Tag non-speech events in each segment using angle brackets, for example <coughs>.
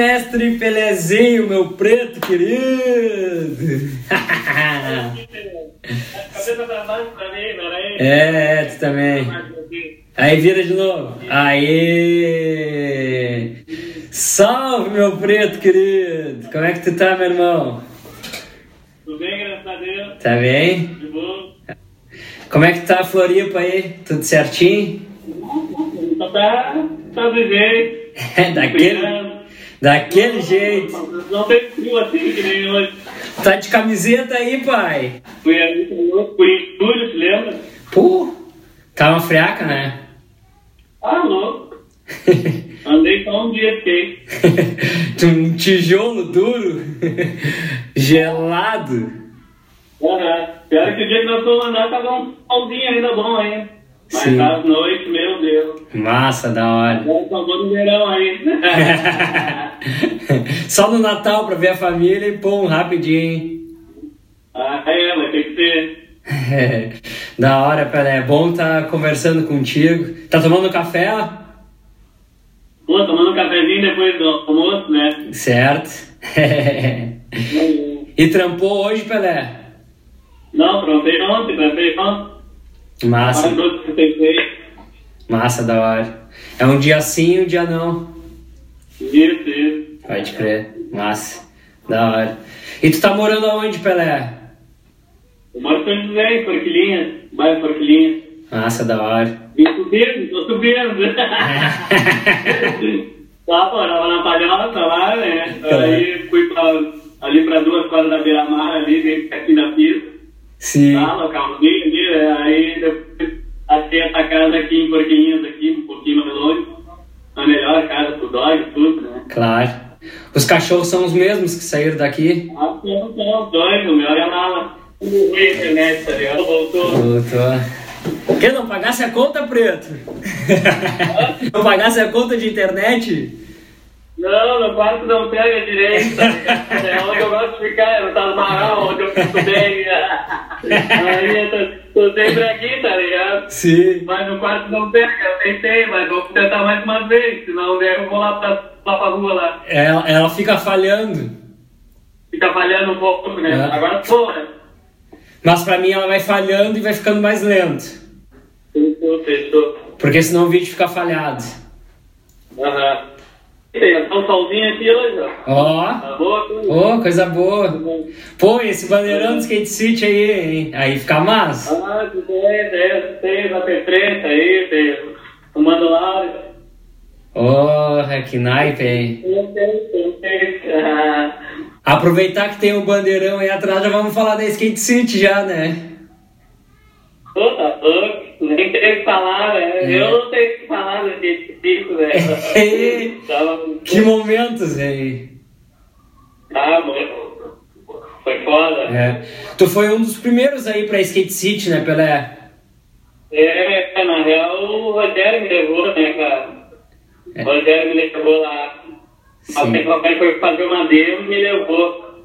Mestre Pelezinho, meu preto querido! Mim, peraí. É, tu também. Aí vira de novo. Aí! Salve, meu preto querido! Como é que tu tá, meu irmão? Tudo bem, graças a Deus. Tá bem? De boa. Como é que tá a Floripa aí? Tudo certinho? Tá, tá do jeito. <laughs> É, daquele, daquele jeito. Não tem frio assim que nem hoje. Tá de camiseta aí, pai? Fui ali fui em estúdio, se lembra? Pô, uma friaca, né? Ah, louco. Andei só um dia, fiquei. <laughs> um tijolo duro, <laughs> gelado. Aham. Pior que o dia que nós fomos andar tava um solzinho ainda bom ainda. Mas Sim. às noites, meu Deus. Massa, da hora. Agora só vou no verão aí. <laughs> Só no Natal pra ver a família e pum, rapidinho. ah, é, mas tem que ser. <laughs> da hora, Pelé. É bom tá conversando contigo. Tá tomando café? Pô, tomando um cafezinho depois do almoço, né? Certo. <laughs> e trampou hoje, Pelé? Não, trompei ontem, trompei ontem. Massa, que massa, da hora. É um dia sim e um dia não. Isso, isso. Pode crer. Massa, da hora. E tu tá morando aonde, Pelé? Eu moro em São José, em Forquilinha, bairro Forquilinha. Massa, da hora. Vim subindo, tô subindo. Lá, <laughs> <laughs> pô, tava na palhoça lá, né? Aí fui pra, ali pra duas quadras da Beira-Mar, ali, pertinho da pista. Sim. Tá, localzinho ali? Aí depois achei essa casa aqui em Forquilinhas, aqui, um pouquinho mais longe. A melhor casa pro dog, tudo, né? Claro. Os cachorros são os mesmos que saíram daqui? Ah, não, não, dois, o meu é a mala. O internet, tá ligado? Voltou. Voltou. Quer não pagasse a conta, Preto? <laughs> não pagasse a conta de internet? Não, meu quarto não pega direito? <laughs> É onde eu gosto de ficar, eu tava marrão, onde eu fico bem. Aí eu tô, tô sempre aqui, tá ligado? Sim. Mas no quarto não pega, eu tentei, mas vou tentar mais uma vez, senão daí eu vou lá pra, lá pra rua lá. Ela, ela fica falhando. Fica falhando um pouco, né? É. Agora porra. Mas pra mim ela vai falhando e vai ficando mais lento. Fechou, fechou. Porque senão o vídeo fica falhado. Aham. Tem tá um solzinho aqui hoje, ó. Ó, Tá boa? coisa? ó, coisa boa. Pô, esse bandeirão do Skate City aí, hein? Aí fica massa. Ah, tem, tem, tem, ter frente aí, tem o Mano Lauro. Porra, que naipe, hein? Tem, tem, tem, tem. Aproveitar que tem o bandeirão aí atrás, já vamos falar da Skate City já, né? Pô, tá louco, nem tem o que falar, né? É. Eu não tenho o que falar desse pico, né? <laughs> Que momentos, hein? Ah, mano. Foi foda. É. Tu foi um dos primeiros aí pra Skate City, né, Pelé? É, na real, o Rogério me levou, né, cara? É. O Rogério me levou lá. Sim. O papai foi fazer uma demo e me levou.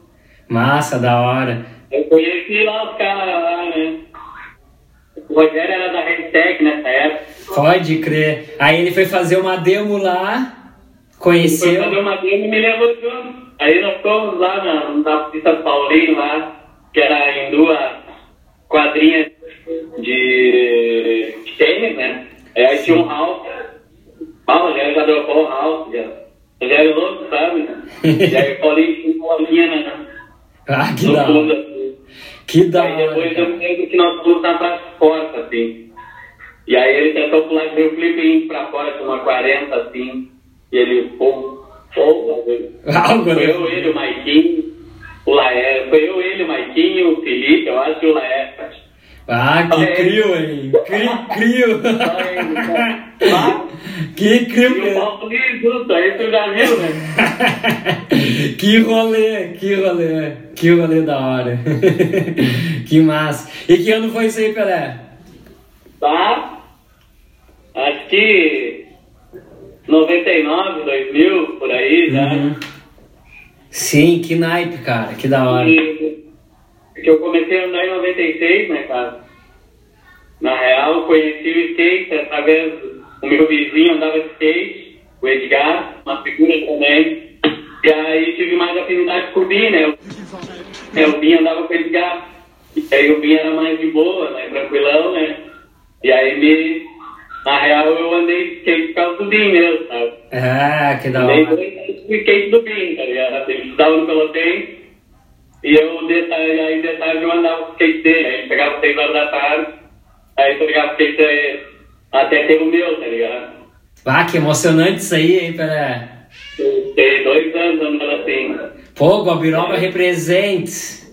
Massa, da hora. Eu conheci lá os caras lá, né? O Rogério era da Redtech nessa época. Pode crer. Aí ele foi fazer uma demo lá, Foi conheceu. fazer uma demo e me levou junto. Aí nós fomos lá na, na pista Paulinho lá, que era em duas quadrinhas de tênis, né? Aí, tinha um house. Ah, o Rogério já dropou o house, já. O Rogério é louco, sabe? <laughs> E aí o Paulinho tinha uma linha na, Ah, que no da fundo, assim. Que da Aí depois eu lembro que nós fomos na pra fora, assim. E aí ele tentou pular deu um flip pra fora com uma 40, assim. E ele, pô, pô, <laughs> Ah, foi eu, ele, o Maiquinho, o Laé. Foi eu, ele, o Maiquinho, o Felipe, eu acho que o Laé. Ah, que crio, hein? Cri, crio. que E crio. <laughs> que rolê, que rolê, que rolê da hora. <laughs> que massa. E que ano foi isso aí, Pelé? Tá? Acho que 99, 2000, por aí já. Uhum. Sim, que naipe, cara, que da hora. E- que eu comecei a andar em 96, né, cara? Na real, conheci o skate através do meu vizinho andava de skate, o Edgar, uma figura também. E aí tive mais afinidade com o Bi, né? É, o Bi andava com esse gato. E aí o Bi era mais de boa, né? Tranquilão, né? E aí me. Na real eu andei de skate por causa do Bi mesmo, sabe? Ah, que da Andei hora. anos de skate do Bi, tá ligado? Ele estudava no Pelotense. E eu, de tarde, aí de tarde eu andava com o skate dele. Aí pegava seis horas da tarde. Aí pegava o skate dele até ter o meu, tá ligado? Ah, que emocionante isso aí, hein, Pelé? Tem dois anos andando assim. Pô, Guabiroba represente.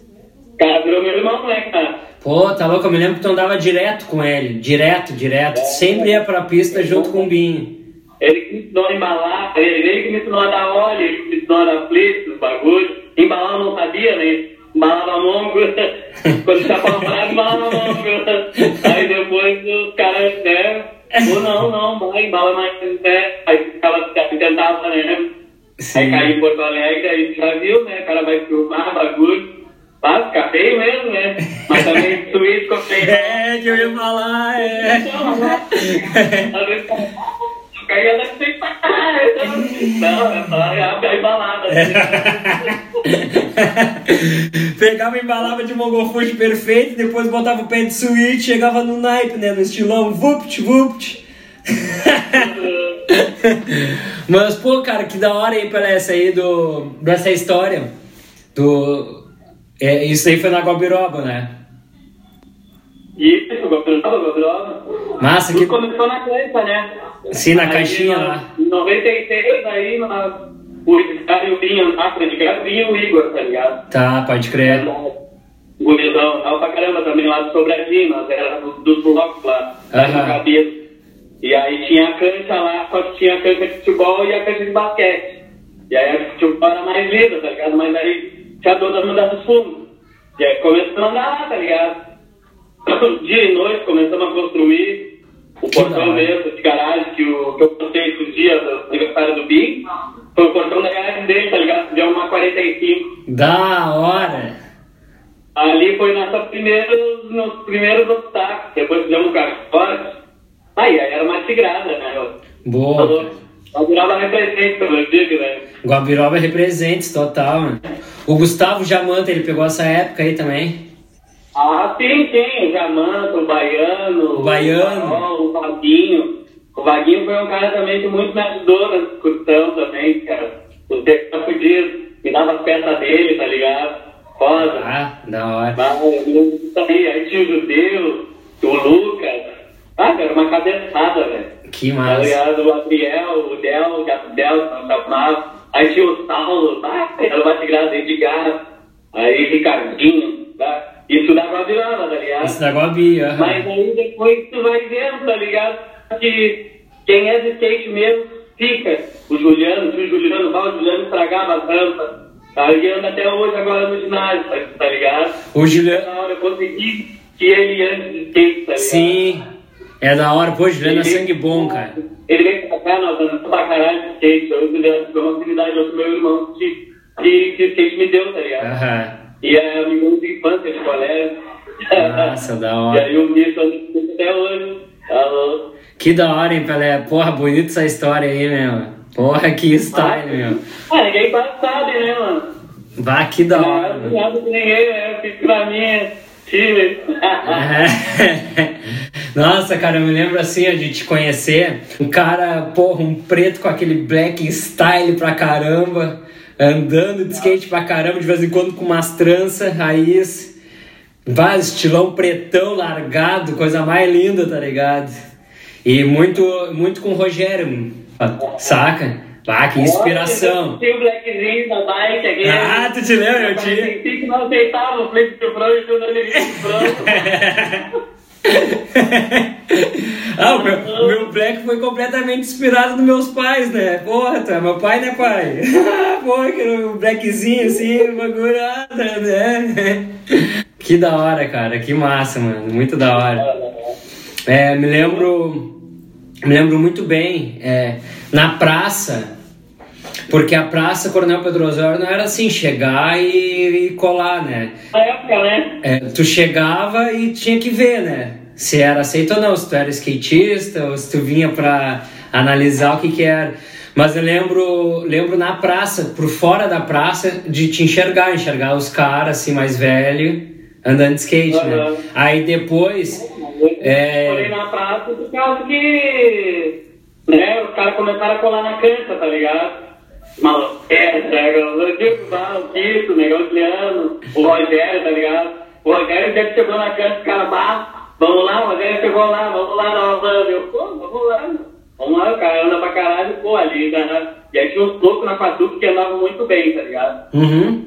Cara, virou meu irmão, né, cara? Pô, tá louco? Eu me lembro que tu andava direto com ele. Direto, direto. Sempre ia pra pista junto com o Binho. Ele que me ensinou a embalar, ele, ele que me ensinou a dar óleo, ele que me ensinou a dar flip, os bagulhos. Embalar não sabia, né? Embalava mongo. <laughs> Quando já falava, embalava mongo. <laughs> Aí depois os caras, né? Ou não, não, vai, embala mais, né? Aí ficava, tentava, né? Aí Sim. caí em Porto Alegre, aí já viu, né? O cara vai filmar bagulho. Mas fica feio mesmo, né? Mas também <laughs> suíço ficou feio. É, que eu ia falar, é. Às vezes eu caía da frente pra caralho. Não, é só a embalada. <laughs> Pegava e embalava de mongofush perfeito, depois botava o pé de suíte, chegava no naipe, né? No estilão, vupt, vupt. <laughs> Mas, pô, cara, que da hora aí pra essa aí do, dessa história. Do, é, isso aí foi na Guabiroba, né? Isso, Gobroba, Gobroba. Massa, Tudo que. começou na caixa, né? Sim, na Aí, caixinha lá. Em 96, aí, na, o cara e o Binho, na frente, de graça, e o Igor, tá ligado? Tá, pode crer. Gurizão, tal pra caramba também lá do Sobradinho, nós era do- dos blocos lá, no cabeça. E aí tinha a cancha lá, só que tinha a cancha de futebol e a cancha de basquete. E aí a futebol era mais linda, tá ligado? Mas aí tinha todas mudanças dos fundos. E aí começamos a andar lá, tá ligado? <coughs> Dia e noite começamos a construir o portão mesmo de garagem que, o, que eu postei esses dias do aniversário do Bim. Foi o portão da garagem dele, tá ligado? Deu uma 45. Da hora. Ali foi nossa primeiros, nos primeiros obstáculos. Depois fizemos um caixote. Aí, aí era uma tigrada, né? Boa. Eu virava represente pelo digo, né? Guabiroba representa total, mano. O Gustavo Jamanta, ele pegou essa época aí também. Ah, sim, sim. O Jamanta, o Baiano. O Baiano. O, Carol, o Vaguinho. O Vaguinho foi um cara também que muito me ajudou na discussão também, cara. O tempo podia me dava as peças dele, tá ligado? Foda. Ah, da hora. Disso aí. Aí tinha o Judeu, o Lucas. Ah, cara, uma cabeçada, velho. Que Tá massa. ligado? O Adriel, o Del, o Gabriel, o chamava. Aí tinha o Saulo, ah, era o Batigrado, Edgar. Aí Ricardinho, tá? Isso dá pra tá? Esse da aham. Mas aí depois tu vai vendo, tá ligado? Que quem é de skate mesmo fica. O Juliano, o Juliano vai, o Juliano estragava as rampas. Aí anda até hoje agora no ginásio, tá, tá ligado? O Juliano. Na hora eu consegui que ele ande de skate, tá ligado? Sim. É da hora. Pô, Juliano é sangue bom, cara. Ele veio pra cá, nós andamos pra caralho de skate. Eu Juliano tivemos uma afinidade com meu irmão que, que, que skate me deu, tá ligado? Aham. E é amigo de infância de colégio. Nossa, da E hora. aí o bicho até hoje. Alô? Que da hora, hein, Pelé? Porra, bonita essa história aí, meu. Porra, que style, meu. Ah, ninguém sabe, né, mano? Vá, que da hora, Não, meu. nada que ninguém, né? Eu fico pra mim, é time. É. <laughs> Nossa, cara, eu me lembro assim, de te conhecer. Um cara, porra, um preto com aquele black style pra caramba, andando de skate pra caramba, de vez em quando com umas tranças, raiz. Vai, estilão pretão, largado, coisa mais linda, tá ligado? E muito, muito com o Rogério, saca? Ah, que inspiração. Tinha o blackzinho da bike aqui. Ah, tu te lembra? Eu tinha. Parecia que não aceitava o flip de frango e o nariz de frango. ah, o meu, meu black foi completamente inspirado nos meus pais, né? Porra, tu é meu pai, né, pai? <laughs> Porra, que o blackzinho assim, bagulho, ah, né? Que da hora, cara, que massa, mano, muito da hora. É, me lembro, me lembro muito bem, é, na praça, porque a praça Coronel Pedro Osório não era assim, chegar e, e colar, né? Na época, né? É, tu chegava e tinha que ver, né? Se era aceito ou não, se tu era skatista ou se tu vinha pra analisar o que que era. Mas eu lembro, lembro na praça, por fora da praça, de te enxergar, enxergar os caras assim mais velhos andando de skate, Aham. né? Aí depois. É... Eu falei na praça por causa que né, os caras começaram a colar na cancha, tá ligado? Maloqueiro, o Diego Val, o Tito, o Negão o Rogério, tá ligado? O Rogério já chegou na cancha, os caras, vamos lá, o Rogério chegou lá, vamos lá banda. Eu, pô, vamos lá, vamos lá, o cara anda pra caralho, pô, ali, né? E aí tinha uns loucos na Quatuca que andavam muito bem, tá ligado? Uhum.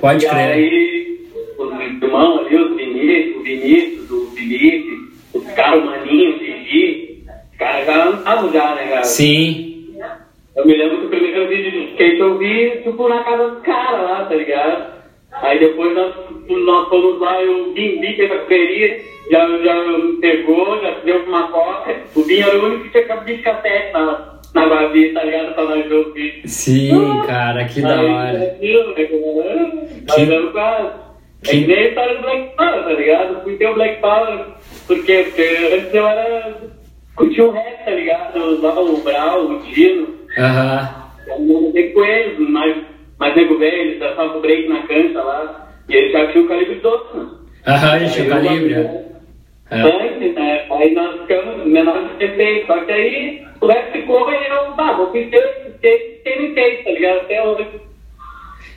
Pode E crer. aí, os irmãos ali, os Vinícius, o Vinícius, o Felipe, os caras, o Maninho, o Gigi, os caras já já, né, cara? Sim. Eu me lembro que o primeiro vídeo de skate eu vi, tipo, na casa dos caras lá, tá ligado? Aí depois nós, nós fomos lá, eu vim, vi que essa correria já, já me pegou, já deu uma coca. O Vinho era o único que tinha cabide de cassete na, na Babi, tá ligado? Pra nós ver o vídeo. Sim, cara, que da Aí, hora. aquilo, né, cara? Que- Nós vamos quase. É Que- nem a história do Black Power, tá ligado? Eu Fui ter o Black Power, por quê? Porque antes eu era. curtia o rap, tá ligado? Eu usava o Brau, o Dino. Aham. Eu não andei com eles, mas, mas nego velho, eles dançavam break na cancha lá. E eles já tinham o calibre 12, né? Aham, gente, o Aí eu calibre. É. Antes, né? Aí nós ficamos menores de respeito. Só que aí o resto ficou e eu, bah, vou pintar esse skate, quem me fez, tá ligado? Até hoje.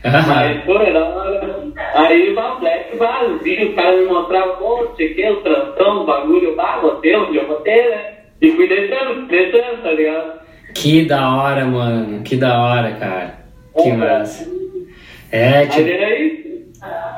Mas, pô, era hora. Aí o Black, vi, o cara me mostrava, pô, que, o transão, o bagulho, bah, botei onde eu botei, né? E fui deixando, deixando, tá ligado? Que da hora, mano. Que da hora, cara. Que massa. É, Aí tipo, era isso.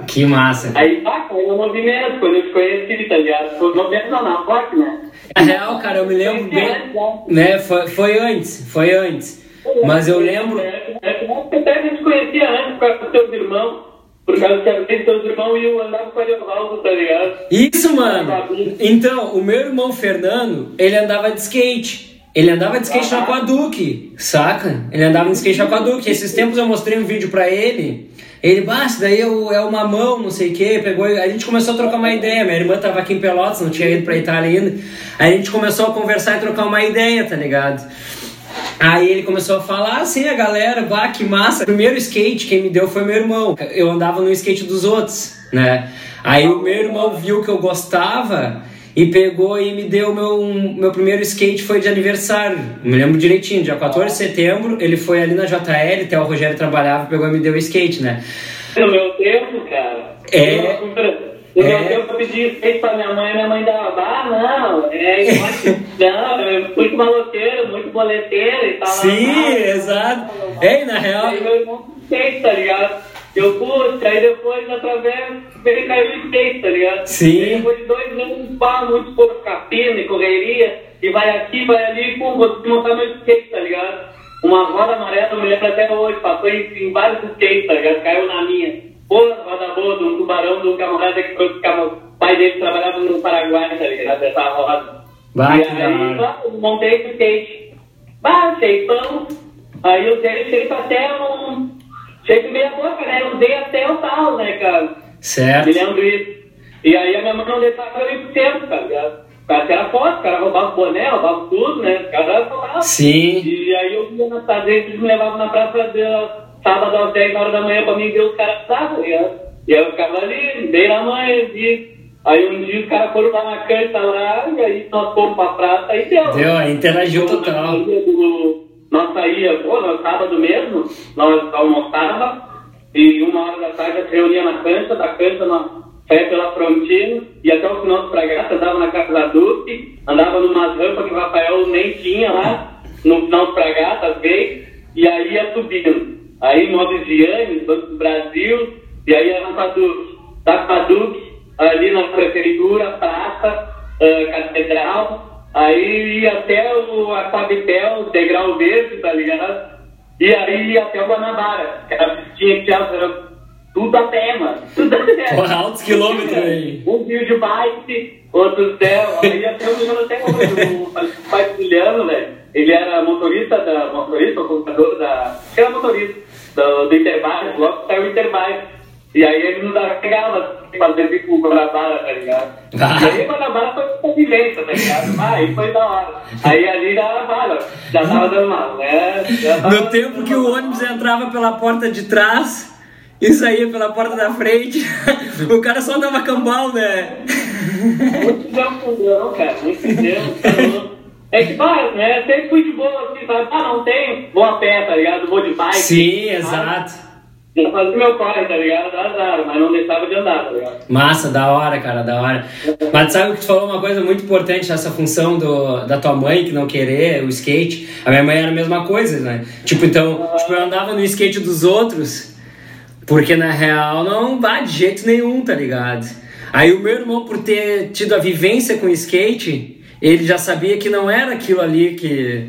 que massa. Aí, pá, caiu no movimento, quando eu te conheci, tá ligado? Foi no movimento não, na né? Na real, cara, eu me lembro bem. Né, foi, foi antes, foi antes. Mas eu lembro. É, é, que até a gente conhecia antes por causa dos teus irmãos. Por causa que teus irmãos e eu andava com o Ariovaldo, tá ligado? Isso, mano. Então, o meu irmão Fernando, ele andava de skate. Ele andava de skate na Aquaduque, saca? Ele andava de skate na Aquaduque. Esses tempos eu mostrei um vídeo pra ele. Ele, basta, daí é o, é o mamão, não sei o que, pegou. A gente começou a trocar uma ideia. Minha irmã tava aqui em Pelotas, não tinha ido pra Itália ainda. Aí a gente começou a conversar e trocar uma ideia, tá ligado? Aí ele começou a falar assim, a galera, bah, que massa. O primeiro skate quem me deu foi meu irmão. Eu andava no skate dos outros, né? Aí o meu irmão viu que eu gostava e pegou e me deu meu, um- meu primeiro skate foi de aniversário. Me lembro direitinho, dia 14 de setembro, ele foi ali na JL, até o Rogério trabalhava, pegou e me deu o skate, né? No meu tempo, cara. É. Meu É. eu pedi skate pra minha mãe, minha mãe dava, ah, não, é, <laughs> não, é muito maloqueiro, muito boleteiro e tal. Sim, Ah, exato. Ei, na real, Aí meu irmão skate, tá ligado? Eu pude, aí depois através ele caiu o skate, tá ligado? Sim. Aí depois de dois anos, pá, muito pouco capina e correria, e vai aqui, vai ali, pum, vou montar meu skate, tá ligado? Uma roda amarela, eu me lembro até hoje, passou em, em vários skates, tá ligado? Caiu na minha. Pô, roda boa, de um tubarão, de um camarada que foi, o pai dele trabalhava no Paraguai, tá ligado? Essa roda. Bah, e aí, eu montei esse skate. Bah, shapeão. Aí eu dei shape até um. Shape meia boca, né? Eu usei até o tal, né, cara? Me certo. lembro isso. E aí a minha mãe não deixava pra mim por tempo, tá ligado? O cara que era forte, o cara roubava o boné, roubava tudo, né? O cara roubava. Sim. E aí eu ia na vezes eles me levavam na praça de sábado às 10 horas da manhã pra mim ver os caras ligado? E aí eu ficava ali, dei na mãe, vi. Aí um dia os caras foram lá na cancha lá, e aí nós fomos pra praça, aí deu. Deu, interagiu total. Do- Nós saía, pô, no sábado mesmo, nós almoçava e uma hora da tarde a gente reunia na cancha, da cancha nós saía pela frontina e até o final do fragata andava na casa da Duque, andava numas rampas que o Rafael nem tinha lá, no final do fragata, às vezes, e aí ia subindo. Aí Móveis Gianni, Banco do Brasil, e aí Duque. Da Paduque, ali na prefeitura, praça, ah, catedral, aí ia até o Aquabitel, degrau verde, tá ligado? E aí ia até o Guanabara, que era tinha que tinha- era tudo a pé, mano. Tudo a pé. <laughs> Porra, altos quilômetros aí. Um dia de bike, outro céu, aí até o menino até hoje, o pai Juliano, velho, ele era motorista da, motorista, o computador da, era motorista, do, do Interbike, logo saiu o Interbike. E aí ele nos arregava, fazer bico Guanabara, tá ligado? Ah. E aí Guanabara foi convivência, tá ligado? Ah, aí foi da hora. Aí ali já, bala, já tava dando mal, né? Tava No tempo que o ônibus entrava pela porta de trás e saía pela porta da frente, <laughs> o cara só dava cambal, né? Muito não, cara, muito tempo, tá louco. É que, pá, né, sempre fui de boa, assim, sabe? Ah, não tem, vou a pé, tá ligado? Vou de bike. Sim, sabe? exato. Já fazia meu corre, tá ligado? Azar, mas não deixava de andar, tá ligado? Massa, da hora, cara, da hora. Mas sabe que tu falou uma coisa muito importante, essa função do, da tua mãe que não querer o skate. A minha mãe era a mesma coisa, né? Tipo, então, tipo, eu andava no skate dos outros, porque na real não dá de jeito nenhum, tá ligado? Aí o meu irmão, por ter tido a vivência com skate, ele já sabia que não era aquilo ali que,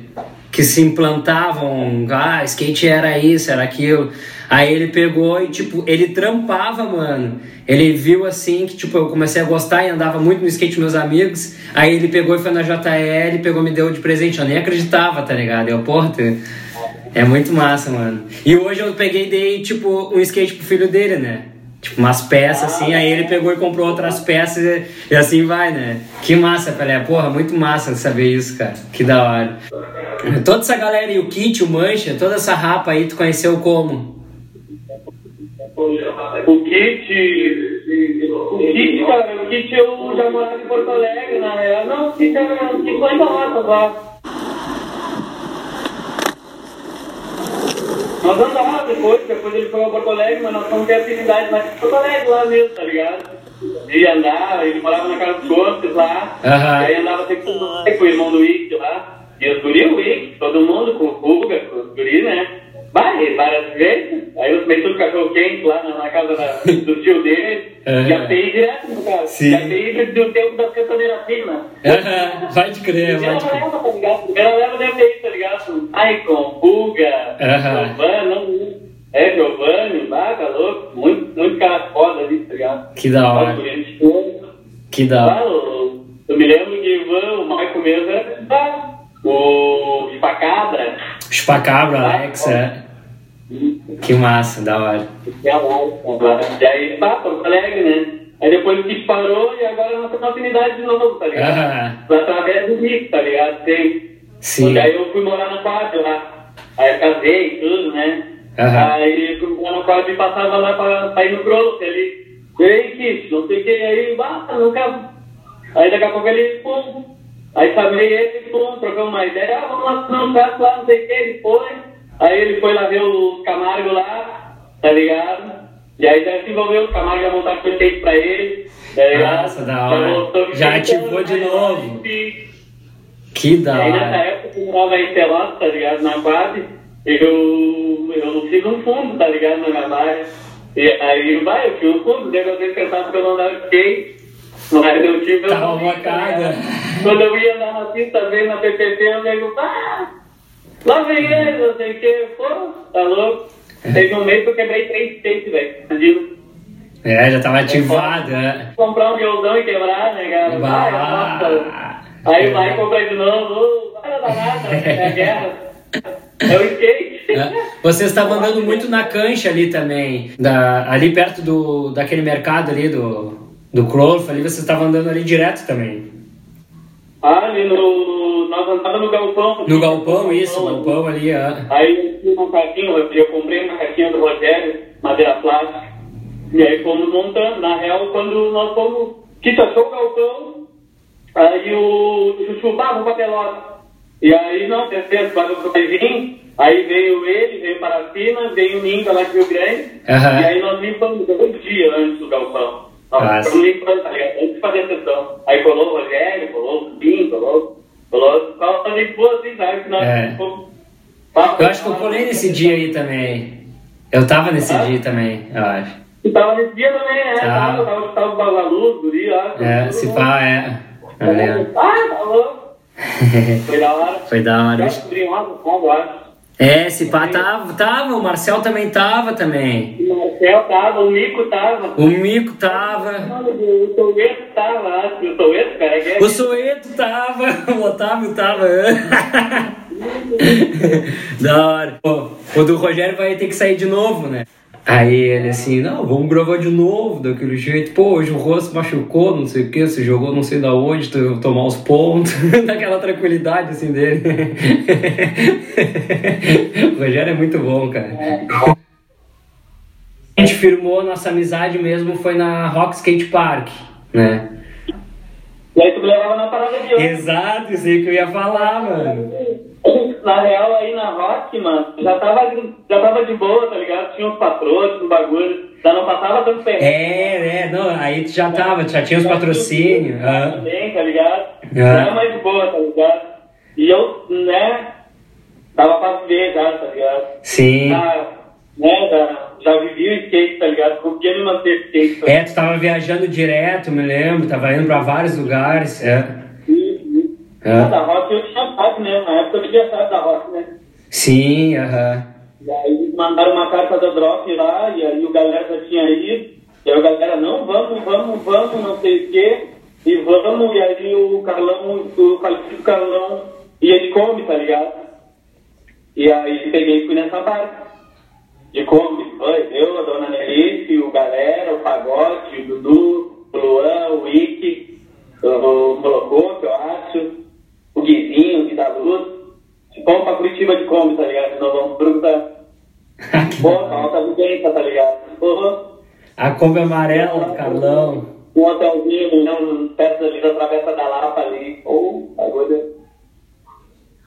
que se implantavam, ah, skate era isso, era aquilo. Aí ele pegou e, tipo, ele trampava, mano. Ele viu assim que, tipo, eu comecei a gostar e andava muito no skate com meus amigos. Aí ele pegou e foi na JL, pegou e me deu de presente. Eu nem acreditava, tá ligado? Eu, porra, é muito massa, mano. E hoje eu peguei e dei, tipo, um skate pro filho dele, né? Tipo, umas peças assim, aí ele pegou e comprou outras peças e, e assim vai, né? Que massa, Pelé. Porra, muito massa saber isso, cara. Que da hora. Toda essa galera aí, o Kit, o Mancha, toda essa rapa aí, tu conheceu como? O kit. O kit, cara, o kit eu já morava em Porto Alegre, na real. Não, o kit era um kit lá em Pelotas lá. Nós andávamos depois, depois ele foi a Porto Alegre, mas nós fomos ter afinidade mais em Porto Alegre lá mesmo, tá ligado? E andar, ele morava na casa dos Gomes lá, e aí andava sempre com, com o irmão do Wick lá, e os guri, o Wick, todo mundo, com o Ruga, com os guri, né? Vai, várias vezes, aí eu meto o cachorro quente lá na, na casa da, do tio dele, Aham. já peguei direto cara, Sim. já peguei do tempo da cantoneira fina. vai de crer, vai de crer. leva, tá ligado? Primeira leva deve ter tá ligado? Icon, Buga, Aham. Giovanni, é, Giovanni, bah, tá louco, muito, muito cara foda ali, tá ligado? Que da hora. Por gente boa. Que da hora. Eu, eu me lembro que o Michael mesmo, era o Espacabra, Chupacabra, Alex, é. Que massa, da hora. que é lá, e aí, tá, Porto Alegre, né? Aí depois o Kit parou e agora nós temos afinidade de novo, tá ligado? Aham. Através do Nick, tá ligado? Tem. Sim. E aí eu fui morar na quadra lá. Aí eu casei e tudo, né? Aham. Aí fui morar na quadra e passava lá pra, pra ir no Growth ali. E aí, não sei o que, aí, basta, nunca. Aí daqui a pouco ele, pum. Aí chamei ele, pum, trocamos uma ideia, ah, vamos lá no braço lá, não sei o que, ele foi. Aí ele foi lá ver o Camargo lá, tá ligado? E aí já se envolveu, o Camargo ia montar perfeito pra ele. Tá ligado? Nossa, da hora. voltou- Já ativou de novo. E- Que da e aí nessa hora. época eu morava em Pelotas, tá ligado? Na quadra, eu, eu fiz um fundo, tá ligado? Na minha barra. E aí, vai, eu fiz um fundo, daí eu pensado que eu não andava de skate. Mas eu tive. Tava eu- mocada. Quando eu ia na pista, veio na PPT, eu digo, ah, lá vem ele, não sei o que, pô, tá louco. Teve um mês que eu quebrei três skates, velho. É, já tava ativado, é. Comprar um violão e quebrar, né, cara? Vai, nossa. Aí vai e compra de novo, vai dar nada, é a guerra. É o skate. <laughs> É. Vocês estavam andando muito na cancha ali também, da, ali perto do, daquele mercado ali do, do Crolf, ali vocês estavam andando ali direto também. Ah, ali no. Nós andávamos no galpão. No galpão, isso, o galpão ali, é. Aí um cartinho, eu, comprei uma caixinha do Rogério, madeira plástica. E aí fomos montando. Na real, quando nós fomos. Que achou o galpão, aí o Chuchu, pá, vamos pra Pelota. E aí, não, certeza, quando eu vir, aí veio ele, veio Parafina, veio o Ninga lá de Rio Grande. Aham. E aí nós limpamos dois dias antes do galpão. Nossa. ficamos limpando, tá ligado? Antes de fazer a sessão. Aí colou o Rogério, colou o Pinho, colou. Colou. Só limpou assim, sabe? Nós É. ficamos- Eu acho que eu colei nesse dia aí também. Eu tava nesse Ah? dia também, eu acho. E tava nesse dia também, né? Tá. Tava, tava, tava o Bagalu, os guri lá. É, todo se mundo. pá, é. Eu lembro. Ah, tá louco. <laughs> Foi da hora. Foi da hora. Acho que o fundo, eu acho. É, se pá tava, tava, o Marcel também tava também. O Marcel tava, o Nico tava. O Mico tava. O Soueto tava, o Soueto, cara, que é... O Soeto tava, <laughs> o Otávio tava. <laughs> da hora. Pô, o do Rogério vai ter que sair de novo, né? Aí ele assim, não, vamos gravar de novo, daquele jeito. Pô, hoje o rosto machucou, não sei o que, você jogou não sei da onde, tomar os pontos, <laughs> daquela tranquilidade assim dele. <laughs> o Rogério é muito bom, cara. A gente firmou nossa amizade mesmo, foi na Rock Skate Park, né? E aí tu me levava na parada de ônibus. Exato, isso aí que eu ia falar, mano. <laughs> Na real, aí na Rock, mano, já tava, já tava de boa, tá ligado? Tinha uns patrões, uns bagulho. Já não passava tanto tempo. É, é, não, aí tu já tava, já tinha os patrocínios. ah. Também, tá ligado? Ah. Já era mais de boa, tá ligado? E eu, né, tava pra ver já, tá ligado? Sim. Já, né, já, já vivi o skate, tá ligado? Conseguia me manter skate. Tá É, tu tava viajando direto, me lembro, tava indo pra vários lugares. É. Ah. É. Da Rock eu tinha sabe, né? Na época devia saber da Rock, né? Sim, aham. E aí mandaram uma carta da Drop lá, e aí o galera já tinha ido. E aí o galera, não, vamos, vamos, vamos, não sei o quê. E vamos, e aí o Carlão, o falecido Carlão ia de Kombi, tá ligado? E aí peguei e fui nessa barca. De Kombi, foi eu, a dona Nelice, o galera, o Pagote, o Dudu, o Luan, o Ike, o Molocô, eu acho, o Guizinho, o Gui da Fomos pra Curitiba de Kombi, tá ligado? Nós vamos perguntar. <laughs> Pô, alta vivência, tá ligado? Porra, A Kombi amarela do Carlão. um hotelzinho, né, um perto ali da Travessa da Lapa ali. Pô, agora...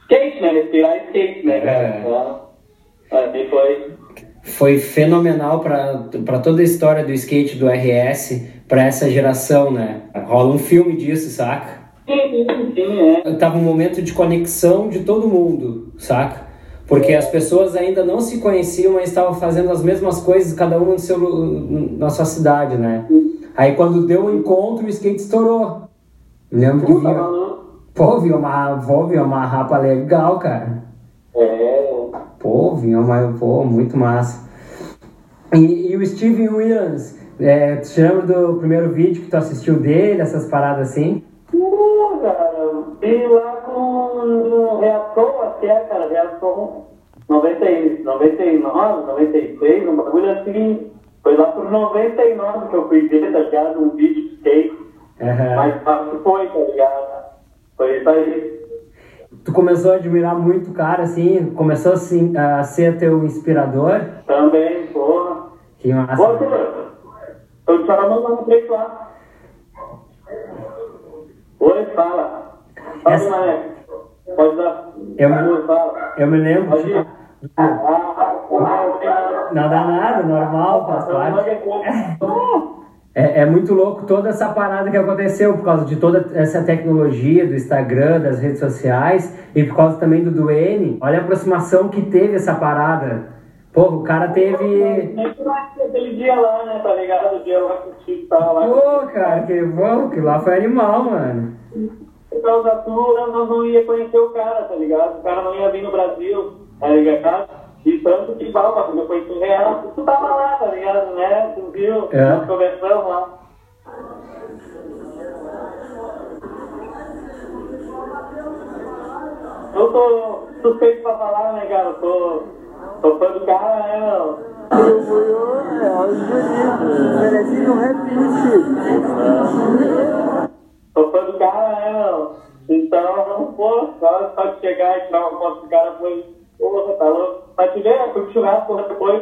Skate, né? Respirar skate, né, cara? É. Ali foi... Foi fenomenal pra toda a história do skate do RS, pra essa geração, né? Rola um filme disso, saca? É. Tava um momento de conexão de todo mundo, saca? Porque as pessoas ainda não se conheciam, mas estavam fazendo as mesmas coisas, cada um no seu, na sua cidade, né? Aí quando deu o encontro, o skate estourou. Lembro que vinha. maluco. Pô, vinha uma, pô, vinha uma rapa legal, cara. É... Pô, vinha uma, pô, muito massa. E, e o Steven Williams, é, tu te lembra do primeiro vídeo que tu assistiu dele, essas paradas assim? E lá com Reação, até, cara, Reação 90, e- 99, 96, um bagulho assim. Foi lá pro 99 que eu fui ver, tá ligado? Um vídeo de skate. Aham. Mas fácil foi, tá ligado? Foi isso aí. Tu começou a admirar muito o cara, assim, começou assim, a ser teu inspirador. Também, porra. Que Ô, massa. Arthur, tô te chamando lá no lá. Oi, fala. Essa-. Pode dar. Eu-. Eu me lembro. Não dá nada, normal, faz parte. É, é muito louco toda essa parada que aconteceu por causa de toda essa tecnologia do Instagram, das redes sociais e por causa também do Duane. Olha a aproximação que teve essa parada. Pô, o cara teve. Aquele dia lá, né, tá ligado? O dia lá que o Chico tava lá. Pô, cara, que bom, que lá foi animal, mano. Por causa da tua, nós não ia conhecer o cara, tá ligado? O cara não ia vir no Brasil, tá ligado? E tanto que quando eu conheci o real, tu tava lá, tá ligado? Né? Tu viu? É. Nós conversamos lá. Eu tô suspeito pra falar, né, cara? Eu tô, tô fã do cara, né, meu? Tô fã do cara, né? Então, pô, só, só de chegar e tirar uma foto do cara foi, porra, tá louco. Mas te ver, fui churrasco porra, depois,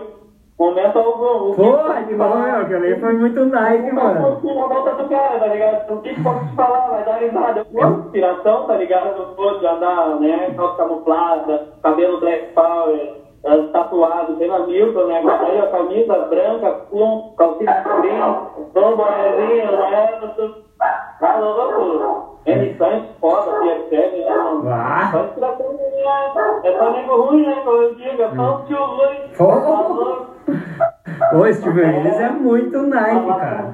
momento algum. Pô, animal, meu, aquilo ali foi muito Nike, mano. Uma volta do cara, tá ligado? O que que pode te falar? Vai dar risada. De inspiração, tá ligado? Eu gosto de andar, né? Calça camuflada, cabelo black power, eh, tatuado, tem na Milton, né? Aí a camisa branca, com calcinha escurinha, tom bonezinho, né? Tá louco? N Santos, foda, PFL, né, mano? Ah. Só inspiração minha. É só nego ruim, né? Como eu digo, é só um tio ruim. Tá louco? Ô, Steven Willis é muito Nike, cara.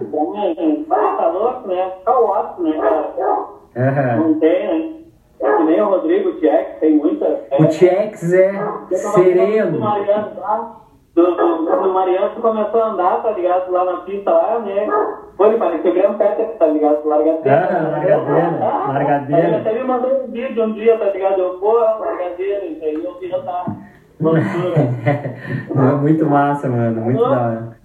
Ah, tá louco, né? Tá ótimo, né, cara? Não tem, né? É que nem o Rodrigo Tchex, tem muita. O Tchex é sereno. Mariano, tá? Do, do, quando o Mariano começou a andar, tá ligado? Lá na pista, lá, né? Pô, ele parecia o Graham Petter, tá ligado? Largadeira. Ah, largadeira, largadeira. Ele até me mandou um vídeo um dia, tá ligado? Eu, pô, largadeira, isso aí eu vi já tá. Loucura. <laughs> muito massa, mano. Muito da hora.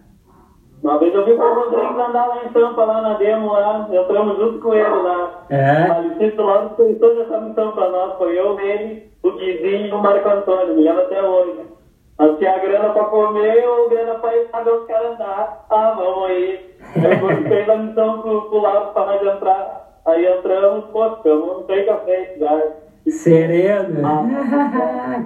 Uma vez eu vi o Rodrigues andar lá em Tampa, lá na demo, lá, entramos junto com ele lá. É? Falecito lá, toda essa missão pra nós, foi eu, ele, o Guizinho e o Marco Antônio, me lembro até hoje. Nós tinha grana pra comer ou grana pra ir saber os caras andar. Ah, vamos aí. Aí quando fez a missão pro, pro lado pra nós entrar, aí entramos, pô, ficamos trem à frente já. Sereno?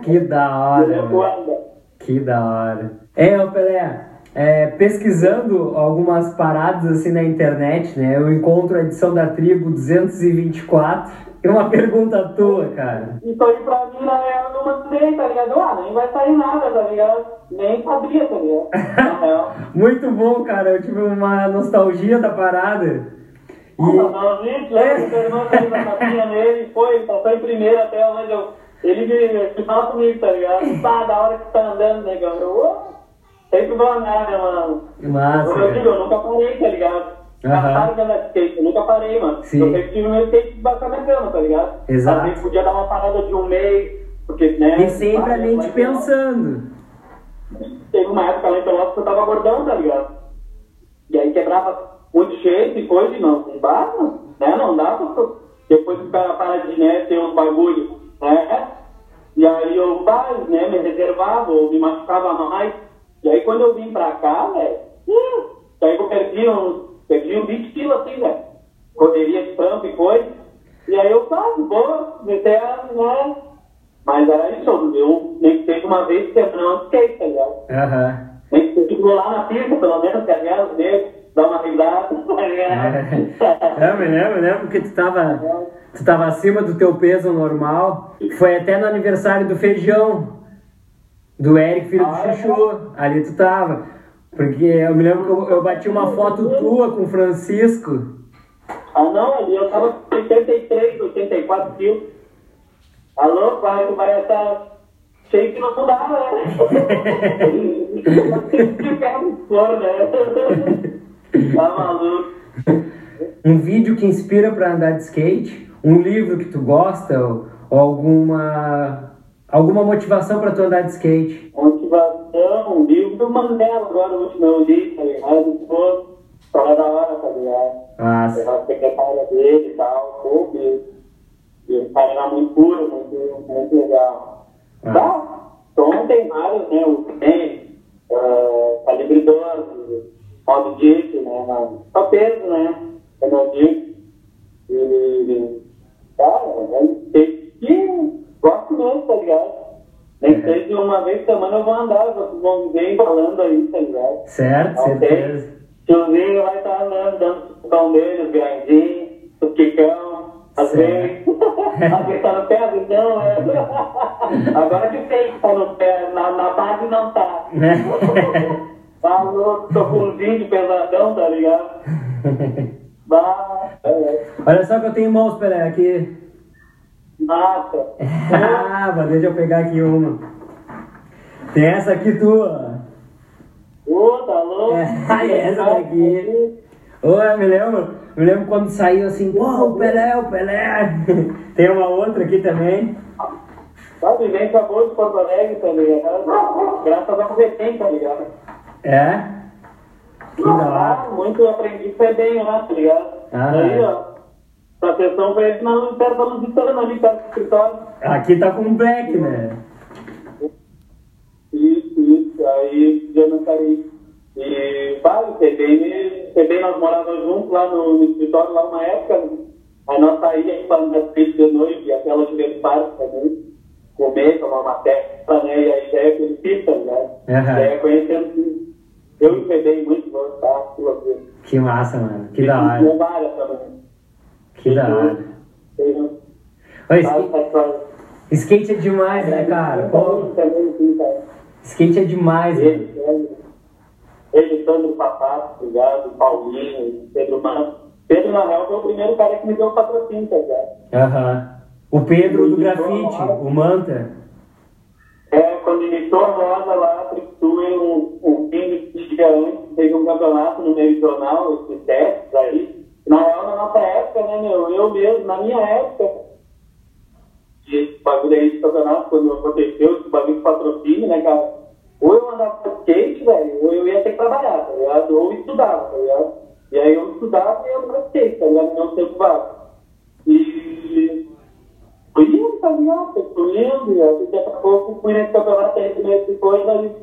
que da hora. mano. Que da hora. É, ô Pelé, é, pesquisando algumas paradas assim na internet, né? Eu encontro a edição da tribo 224 e uma pergunta tua, cara. Isso aí pra mim, na real, eu não mandei, tá ligado? Ah, nem vai sair nada, tá ligado? Nem sabia, tá ligado? Na real. <laughs> Muito bom, cara. Eu tive uma nostalgia da parada. E- gente, lembra que o irmão fez a capinha nele, foi, ele passou em primeiro até onde eu. Ele me, me fala comigo, tá ligado? <laughs> Tá, da hora que tá andando, negão. Eu, ô, sempre vou andar, né, mano? Massa, Como eu digo, cara. eu nunca parei, tá ligado? Passaram de skate, eu nunca parei, mano. Sim. Eu sempre tive meu skate bacana, tá ligado? Exato. Às vezes podia dar uma parada de um mês, porque, né? E sempre a mente pensando. Teve uma época lá em Pelotas que eu tava gordão, tá ligado? E aí quebrava muito shape e coisa, e não, não dá, né? Não dá, pra- depois que o cara para de, né, ter uns bagulho, né? E aí eu, pá, né, me reservava, ou me machucava mais. E aí quando eu vim pra cá, velho, hum, aí eu perdi uns, perdi uns 20 quilos, assim, velho. Correria de trampo e coisa. E aí eu, pá, boa, comecei a, né? Mas era isso, eu nem que seja uma vez quebrando um skate, tá ligado? Aham. Nem que seja lá na pista, pelo menos, carregar os dedos, dar uma risada, <laughs> tá ligado? É, me lembro, né? Porque tu tava, tu tava acima do teu peso normal. Foi até no aniversário do feijão. Do Eric, filho do Ah, é? Chuchu. Ali tu tava. Porque eu me lembro que eu, eu bati uma foto tua com o Francisco. Ah, não, ali eu tava com 83, 84 quilos. Alô, pai, tu vai estar cheio que não mudava, né? Fora, <laughs> né? Tá maluco. Um vídeo que inspira pra andar de skate. Um livro que tu gosta. Ou, alguma, alguma motivação pra tu andar de skate. Motivação, um livro do Mandela, agora o último eu li, tá ligado? Pô, fala da hora, tá ligado? Nossa. a secretária dele e tal, pô, e, o cara era muito puro, muito, muito legal. Ah. Tá, então tem vários, né, o tem, uh, calibre 12, modo disso, né, só peso, né, como eu disse, e, cara, é tem que, gosto mesmo, tá ligado? Nem É. seja uma vez por semana eu vou andar, vocês vão ver falando aí, tá ligado? Certo, Ok. certeza. Tiozinho vai estar andando, dando o pão dele, os grandinhos, os quicão, às vezes. <laughs> Às vezes tá no pé, às vezes não, é. <laughs> Agora que sei que tá no pé, na, na base não tá. <laughs> Tá louco, tô com um vídeo pesadão, tá ligado? Bah, é, Olha só que eu tenho mãos, Pelé, aqui. Massa. <laughs> Ah, deixa eu pegar aqui uma. Tem essa aqui tua. Ô, tá louco? É, <laughs> essa daqui. Ô, eu me lembro, me lembro quando saiu assim, o Pelé, o Pelé. <laughs> Tem uma outra aqui também. Tá vivendo acabou de Porto Alegre, tá ligado? Graças ao VT, tá ligado? É? Que da hora. Ah, muito aprendi foi bem lá, tá ligado? Ah, Aí, é. ó, a sessão foi na perto da Lusitana, ali perto do escritório. Aqui tá com black, né? Isso, isso, aí já não saí. E, o CBN, CBN nós morávamos juntos lá no, no escritório, lá uma época, né? aí nós saíamos para andar três de noite, e até ela tivesse parque também, comer, tomar uma festa, né, e aí já é conhecido, tá ligado? Aham. Já é conhecendo tudo. Eu e o CBN muito bom, tá? Que massa, mano. Que da hora. Que da hora. Oi, skate, skate é demais, né, cara? Pô, skate é demais, mano. Ele, ele, Sandro Papato, ligado? Paulinho, Pedro Mano. Pedro, na real, foi o primeiro cara que me deu o patrocínio, tá ligado? Aham. O Pedro do grafite, o Manta. É, quando iniciou a roda lá, Trixu, um, um fim de dia antes, teve um campeonato no meio jornal, esses testes aí. Na na nossa época, né, meu, eu mesmo, na minha época, de bagulho aí de campeonato, quando aconteceu, esse bagulho de patrocínio, né, cara? Ou eu andava de skate, velho, ou eu ia ter que trabalhar, tá ligado? Ou estudava, tá ligado? E aí eu estudava e eu andava de skate, tá ligado? Não tempo vago. E fui indo, tá ligado? Fui indo, e aí daqui a pouco fui nesse campeonato aí, nesse coisa, aí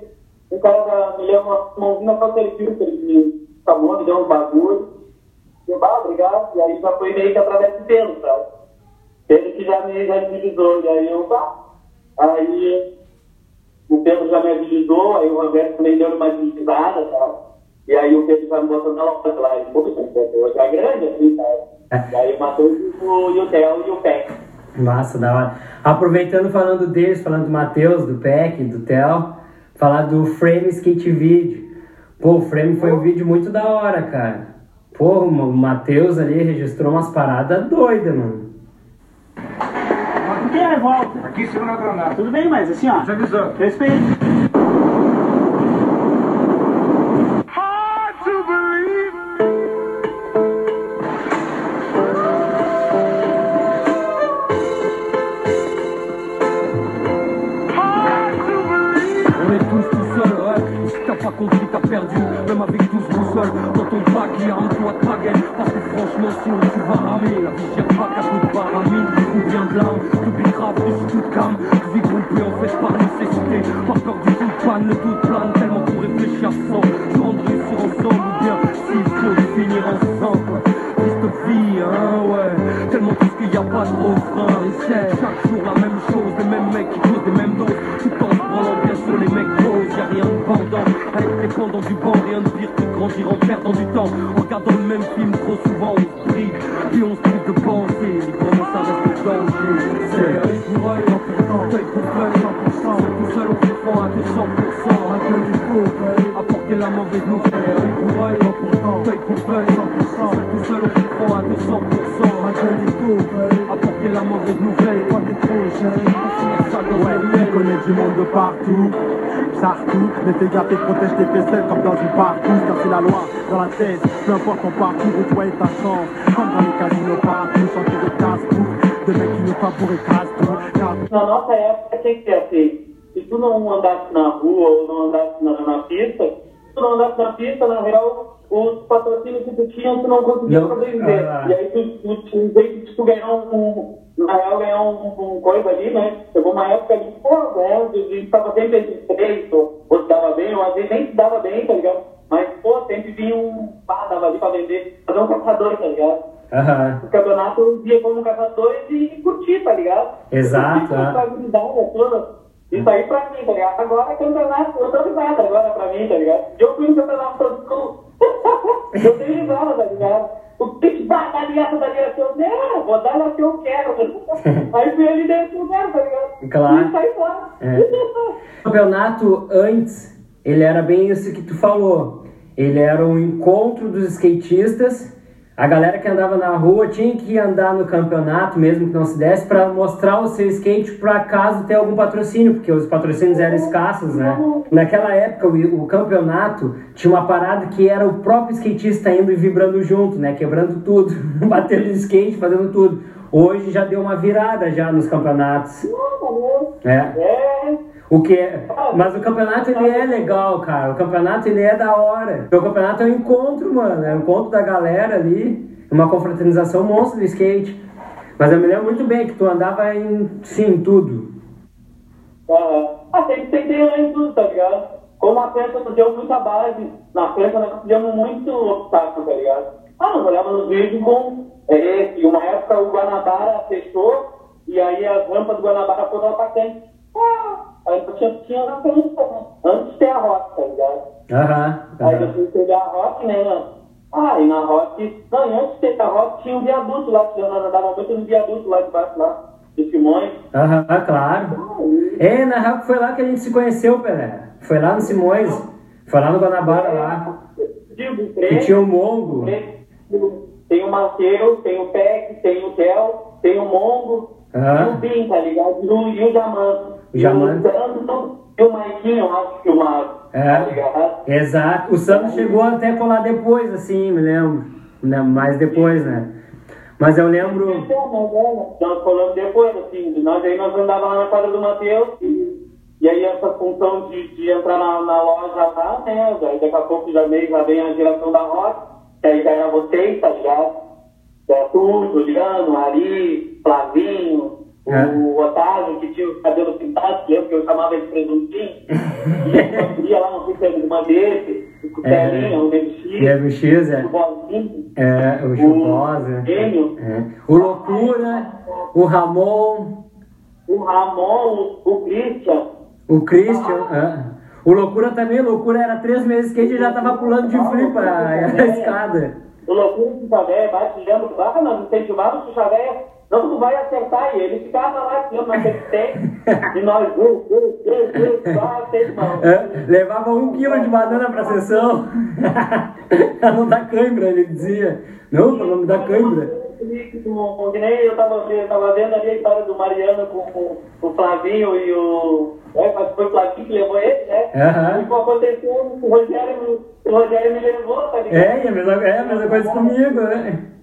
o cara me deu uma mãozinha pra aquele filme, ele me chamou, me deu uns bagulho. Eu, ah, obrigado. E aí já foi meio que através do pelo, sabe? Ele que já me já me e aí eu, tá. Aí o Pedro já me avisou, aí o Roberto também deu uma avisada, sabe? E aí o Pedro já me botou na loja lá, e pô, hoje é grande, assim, sabe? E aí o Matheus e o Theo e o Peck. Massa, da hora. Aproveitando falando deles, falando do Matheus, do Peck, do Theo, falar do Frame Skate Video. Pô, o Frame foi um vídeo muito da hora, cara. Pô, o Matheus ali registrou umas paradas doidas, mano. Aqui tem a revolta. Aqui, segunda granada. Tudo bem, mas assim, ó. Já avisou. Respeito. La vie gère pas qu'à coup de paramine ou bien de. T'oublies grave, de tout calme. Vie groupée en fait par nécessité. Par peur du tout panne, le doute plane tellement qu'on réfléchit à sang. Grande réussir ensemble ou bien s'il faut finir ensemble. Vie, hein, ouais. Tellement triste qu'il y a pas de refrain. Et c'est chaque jour la même chose. Les mêmes mecs qui grandir en perdant du temps. En regardant le même film trop souvent, on se prive. Puis on se prive de penser. Librement ça reste danger. C'est pour œil, 100%. Œil pour œil, 100%. Tout seul on défend à 200%. Un peu du faux, apporter la mauvaise nouvelle. Pour œil, 100%. Œil pour œil, 100%. Tout seul on défend à 200%. Un peu du faux, apporter la mauvaise nouvelle. Pas trop Ouais, tu connais du monde de partout, partout. Mais fais gaffe et protège tes faisselles comme dans une partout. Car c'est la loi dans la tête, peu importe ton parcours où toi et ta chance. Comme dans les casinos partout, chanter de casse-tout. De mecs qui nous favorisent tout. Car Na nossa época tinha que ser assim. Se tu não andasse na rua ou não andasse na, na pista, tu não andasse na pista, na real, os patrocínios que tu tinha, tu não conseguia Não, sobreviver. ah. E aí tu, tu, tu, tu ganhar um, um- na real, ganhar um, um coisa ali, né? Chegou uma época ali, pô, né? A gente tava sempre três, ou, se dava bem, ou às vezes nem se dava bem, tá ligado? Mas, pô, sempre vinha um, pá, dava ali pra vender, fazer um caçador, tá ligado? Aham. O campeonato eu via como caçadores e curtir, tá ligado? Exato, Curtir é. Isso aí pra mim, tá ligado? Agora é campeonato, eu tô risada agora pra mim, tá ligado? Eu fui no campeonato todo eu tenho risada, tá ligado? O que vai dar aliança da direção? Não, vou dar lá que eu quero. <laughs> aí fui ali dentro do lugar, tá ligado? Claro. E saí fora. É. <laughs> O campeonato antes, ele era bem isso que tu falou. Ele era um encontro dos skatistas. A galera que andava na rua tinha que andar no campeonato, mesmo que não se desse, para mostrar o seu skate para caso ter algum patrocínio, porque os patrocínios eram escassos, né? Naquela época, o, o campeonato tinha uma parada que era o próprio skatista indo e vibrando junto, né? Quebrando tudo, <laughs> batendo skate, fazendo tudo. Hoje já deu uma virada já nos campeonatos. É. O que é, mas o campeonato ele é legal, cara. O campeonato ele é da hora. Porque o campeonato é um encontro, mano. É um encontro da galera ali. Uma confraternização monstro do skate. Mas eu me lembro muito bem que tu andava em, sim, tudo. Ah, tem, tem, tem de tudo, tá ligado? Como a França nos deu muita base, na França nós fizemos muito obstáculo, tá ligado? Ah, nós olhávamos nos vídeos com é, esse. Uma época o Guanabara fechou, e aí as rampas do Guanabara foram atacando. Ah, aí tinha, tinha na França, né? Antes de ter a Rock, tá ligado? Aham. Aí aham. depois teve a Rock, né? Ah, e na Rock. Não, e antes de ter a Rock tinha um viaduto lá, que nós andávamos muito no viaduto lá de baixo, lá, de Simões. Aham, claro. É, na real que foi lá que a gente se conheceu, Pelé. Foi lá no Simões. Foi lá no Guanabara lá. Digo, Que tinha o Mongo. Tem o Maceiro, tem o Peck, tem o Tel, tem o Mongo, Aham. e o Bim, tá ligado? E o, e o Jaman. O Jaman. E o Maiquinho, acho que. Tá É. ligado? Exato. O Santos chegou até colar depois, assim, me lembro. Né, Mais depois, né? Mas eu lembro. Nós falamos depois, assim, nós aí nós andávamos lá na quadra do Matheus e, e aí essa função de, de entrar na, na loja lá, né? Daí daqui a pouco já veio, já vem a geração da rock, que aí já era vocês, tá ligado? É, tu, Juliano, Ari, Flavinho, É. o Otávio, que tinha os cabelos pintados, lembra que eu chamava de presuntinho? e queria lá, não sei se era uma dele, o Cutelinha, o MX, X, é. o Bolinho, É, o o Chuposa. Gênio, É. O Loucura, o Ramon, o Ramon, o, o Christian. o Christian. é. O Loucura também, Loucura era três meses que ele já tava pulando de flipa a, a escada. O loucura do Xavé, bate lembra que lá, nós incentivávamos o Xavé, não, tu vai acertar, e ele ficava lá, assim, na tem, e nós, uh, uh, uh, só. É, levava um quilo de banana pra sessão. <laughs> pra não dar cãibra, ele dizia. Não, pra não dar cãibra. Que nem eu tava, eu tava vendo ali a história do Mariano com, com, com o Flavinho e o. É, mas foi o Flavinho que levou ele, né? Aham. E o que aconteceu, o Rogério, o Rogério me levou, tá ligado? É, e a mesma, é a mesma coisa comigo, né?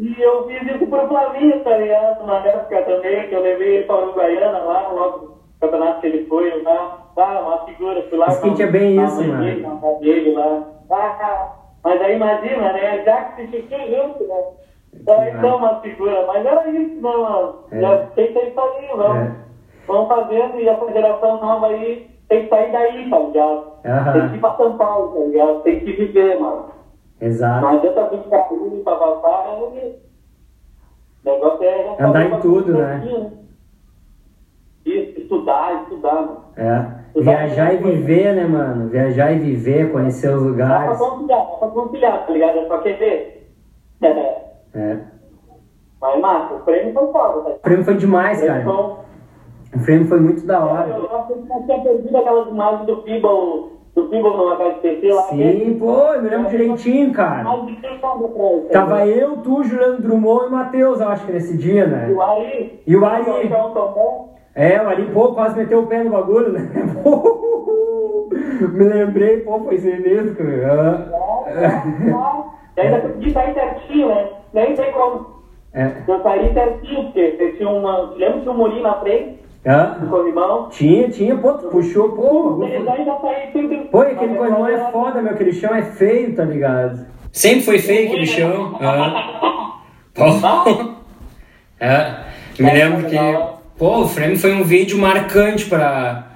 E eu fiz isso pro Flavinho, tá ligado? Na época também, que eu levei ele pra Uruguaiana lá, logo no campeonato que ele foi lá. Ah, uma figura, fui lá. Skate com- é bem a isso, mano. dele, dele lá. Ah, mas aí imagina, né? Já que se fiquei junto, né? Então, então uma figura, mas era isso, né, mano? É. Já tem que sair, vamos. É. Vamos fazendo e essa geração nova aí tem que sair daí, tá ligado? Tem que ir pra São Paulo, tá ligado? Tem que viver, mano. Não Exato. adianta vir pra rua pra passar, né? O negócio é... Andar em tudo, né? Isso, estudar, estudar, mano. É. Viajar e viver, né, mano? Viajar e viver, conhecer os Dá pra lugares. conciliar, dá pra conciliar, tá ligado? É só querer. É. É. Mas, massa, o prêmio foi foda, tá? O prêmio foi demais, O prêmio cara. foi- O prêmio foi muito da Eu hora. acho que nós tinha perdido aquelas imagens do Fibal, do Fibal no HSPC lá. Sim, pô, eu me lembro direitinho, cara. Tava eu, tu, Juliano Drummond e o Matheus, eu acho que nesse dia, E né? o Ari. E o Ari. É, o Ari, pô, quase meteu o pé no bagulho, né? <laughs> Me lembrei, pô, foi sem mesmo, cara. E ainda consegui sair certinho, né? Nem sei como. É. Eu saí certinho, porque você tinha uma. Lembra que um murinho na frente, Hã? do corrimão? Tinha, tinha, pô, tu puxou, pô. Eles foi- ainda saí sempre. Pô, aquele corrimão é foda, meu, aquele chão é feio, tá ligado? Sempre foi feio aquele chão. Pô. <laughs> É, me lembro que, pô, o frame foi um vídeo marcante pra,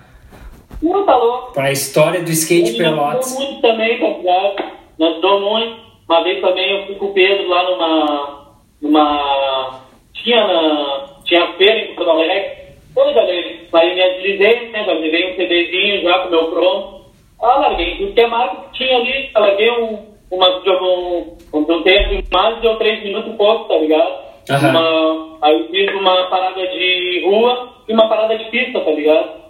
Não, tá louco. pra história do skate Ele Pelotas. ajudou muito também, tá ligado? Nos ajudou muito. Uma vez também eu fui com o Pedro lá numa. numa. Tinha na. Tinha feira em Porto Alegre. Oi, galera. Aí me agilizei, né? Já levei um CDzinho já com o meu pronto. Ah, larguei tudo que é que tinha ali. Eu larguei um. Uma, um, um, um tempo de mais de três minutos e pouco, tá ligado? Aham. Uma, aí eu fiz uma parada de rua e uma parada de pista, tá ligado?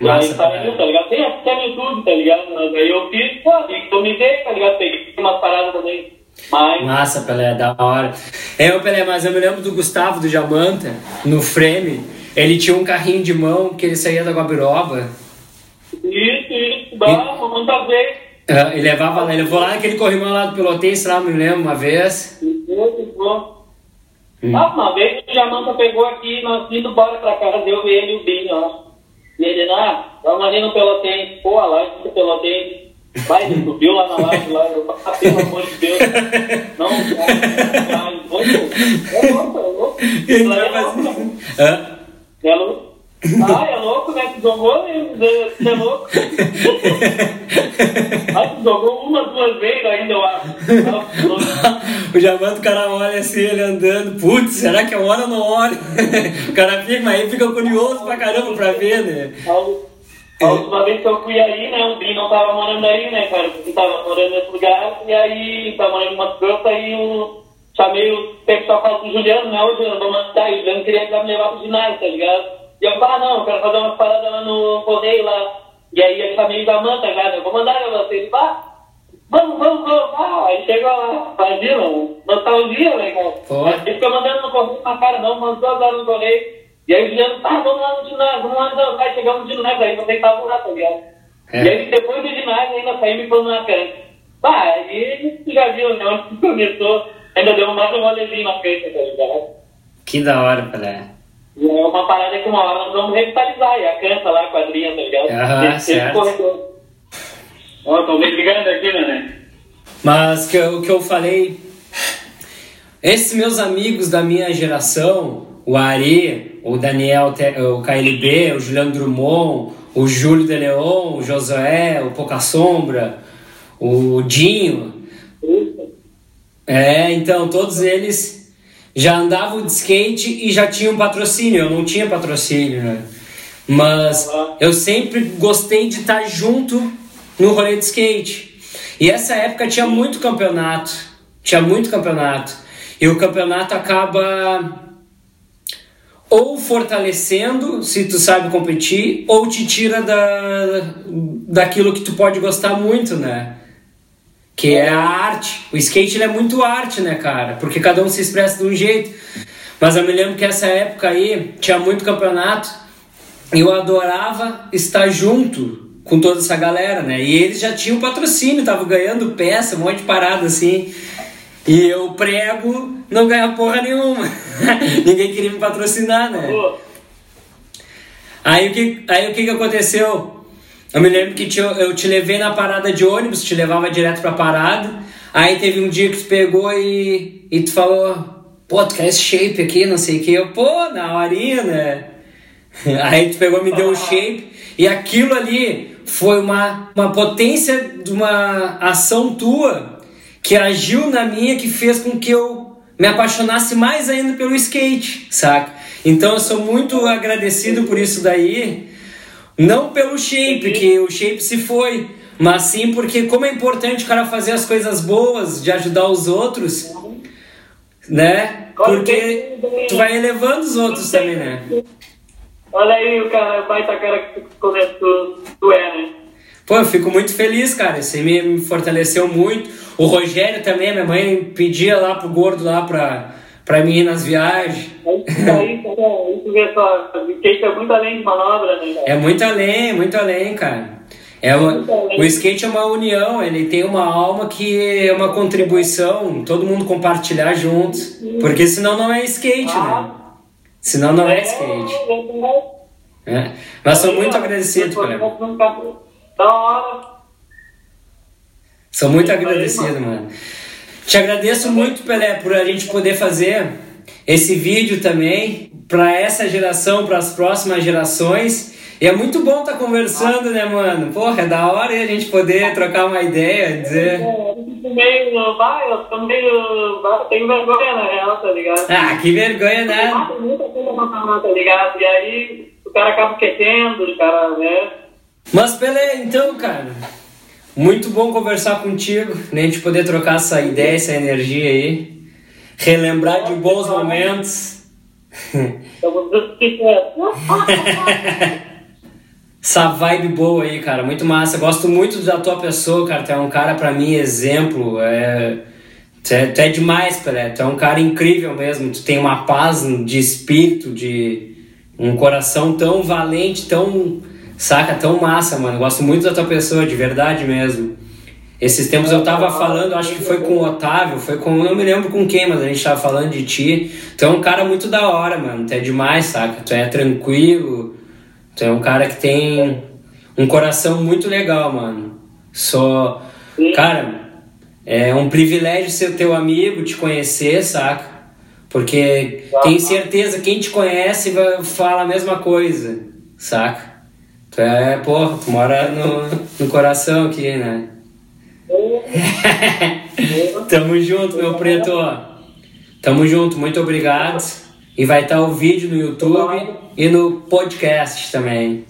E aí saiu, tá ligado? Tem até no YouTube, tá ligado? Mas aí eu fiz, pô, e eu me dei, tá ligado? Peguei umas paradas também. Mas, Massa, Pelé, da hora. É, ô Pelé, mas eu me lembro do Gustavo do Jamanta, no frame. Ele tinha um carrinho de mão que ele saía da Guabiroba. isso, bah, muitas vezes. Ele levava lá, ele levou lá naquele corrimão lá do Pelotense, lá, me lembro, uma vez. Bom. Hum. Ah, uma vez o Jamanta pegou aqui, nós indo embora pra casa, eu, ele e o Binho, ó. E ele, ah, vamos ali no Pelotense. Pô, a laje do Pelotense. Vai, ele subiu lá na laje, lá, eu, ah, pelo amor de Deus. <laughs> Não, cara, louco. É louco, é louco. Ele Lá é louco, né? Hã? É louco? Ah, é louco, né? Que jogou, né? Você é louco? Ah, tu jogou uma, duas vezes ainda, eu acho. <laughs> O Jamanta, o cara olha assim, ele andando. Putz, será que é hora ou não olha? <laughs> o cara fica, aí fica curioso pra caramba pra ver, né? A última vez que eu fui aí, né, o Bim não tava morando aí, né, cara, porque tava morando nesse lugar, e aí tava morando em Mato Grosso, aí eu chamei o pessoal falou com o Juliano, né, ô Juliano, vamos andar, e o Juliano queria me levar pro ginásio, tá ligado? E eu falei, ah, não, eu quero fazer umas paradas lá no correio lá, e aí eu chamei o da manta, cara, eu vou mandar pra vocês, vá, vamos, vamos, vamos, ah, aí chegou lá, imagina, nostalgia, né, cara? Pô. Ele fica mandando no correio pra cara, não, mandou agora no correio. E aí o Juliano, tá, vamos lá no ginásio, vamos lá, não, vai, chegamos no ginásio, aí você tava lá, tá ligado? É. E aí depois do ginásio ainda saí me pondo na cara. Bah, aí já viu, né, onde começou ainda deu mais um rolezinho na frente, tá ligado? Que da hora, Pelé. E é uma parada que uma hora nós vamos revitalizar. E a canta lá, a quadrinha, tá ligado? Aham, Esse- certo. Ó, tô me ligando aqui, né? Mas que o que eu falei, esses meus amigos da minha geração, o Ari, o Daniel, o KLB, o Juliano Drummond, o Júlio de Leon, o Josué, o Pouca Sombra, o Dinho, é, então todos eles já andavam de skate e já tinham patrocínio. Eu não tinha patrocínio, né? Mas eu sempre gostei de estar junto no rolê de skate. E essa época tinha muito campeonato. Tinha muito campeonato. E o campeonato acaba ou fortalecendo, se tu sabe competir, ou te tira da, daquilo que tu pode gostar muito, né? Que é a arte. O skate ele é muito arte, né, cara? Porque cada um se expressa de um jeito. Mas eu me lembro que essa época aí tinha muito campeonato e eu adorava estar junto com toda essa galera, né? E eles já tinham patrocínio, estavam ganhando peça, um monte de parada assim. E eu prego, não ganhava porra nenhuma. <laughs> Ninguém queria me patrocinar, né? Aí o que, aí, o que, que aconteceu? Eu me lembro que te- eu te levei na parada de ônibus, te levava direto pra parada. Aí teve um dia que tu pegou e, e tu falou: Pô, tu quer esse shape aqui, não sei o que. Eu, pô, na horinha, né? <laughs> Aí tu pegou me deu o shape. E aquilo ali foi uma, uma potência de uma ação tua que agiu na minha, que fez com que eu me apaixonasse mais ainda pelo skate, saca? Então eu sou muito agradecido por isso daí. Não pelo shape, que o shape se foi, mas sim porque como é importante o cara fazer as coisas boas, de ajudar os outros, né? Porque tu vai elevando os outros também, né? olha aí o cara, o baita cara que tu, tu, é, né? Pô, eu fico muito feliz, cara. Isso aí me, me fortaleceu muito. O Rogério também, minha mãe pedia lá pro gordo lá pra, pra mim nas viagens. Aí, cara, aí tu vê só, o skate é muito além de manobra, né, cara? É muito além, muito além, cara. É uma, o skate é uma união, ele tem uma alma que é uma contribuição, todo mundo compartilhar juntos. Porque senão não é skate, né? Senão não é skate. É. Mas sou muito agradecido, cara. Da hora. Sou muito agradecido, mano. Te agradeço muito, Pelé, por a gente poder fazer esse vídeo também para essa geração, para as próximas gerações. E é muito bom estar conversando, né, mano? Porra, é da hora a gente poder trocar uma ideia, dizer. Fico meio, vai, eu tô meio, tenho vergonha na real, tá ligado? Ah, que vergonha, né? Tá ligado? E aí o cara acaba esquecendo, o cara, né? Mas, Pelé, então, cara, muito bom conversar contigo, né? A gente poder trocar essa ideia, essa energia aí. Relembrar de bons momentos. Eu é. <laughs> Essa vibe boa aí, cara, muito massa. Gosto muito da tua pessoa, cara. Tu é um cara, pra mim, exemplo. É... Tu, é, tu é demais, Pelé. Tu é um cara incrível mesmo. Tu tem uma paz de espírito, de um coração tão valente, tão. Saca? Tão massa, mano. Gosto muito da tua pessoa, de verdade mesmo. Esses tempos eu tava falando, acho que foi com o Otávio, foi com. Não me lembro com quem, mas a gente tava falando de ti. Tu é um cara muito da hora, mano. Tu é demais, saca? Tu é tranquilo. Tu é um cara que tem um coração muito legal, mano. Só. Cara, é um privilégio ser teu amigo, te conhecer, saca? Porque tenho certeza, quem te conhece vai, fala a mesma coisa, saca? Tu é, porra, tu mora no, no coração aqui, né? Tamo junto, meu preto. Tamo junto, muito obrigado. E vai estar o vídeo no YouTube e no podcast também.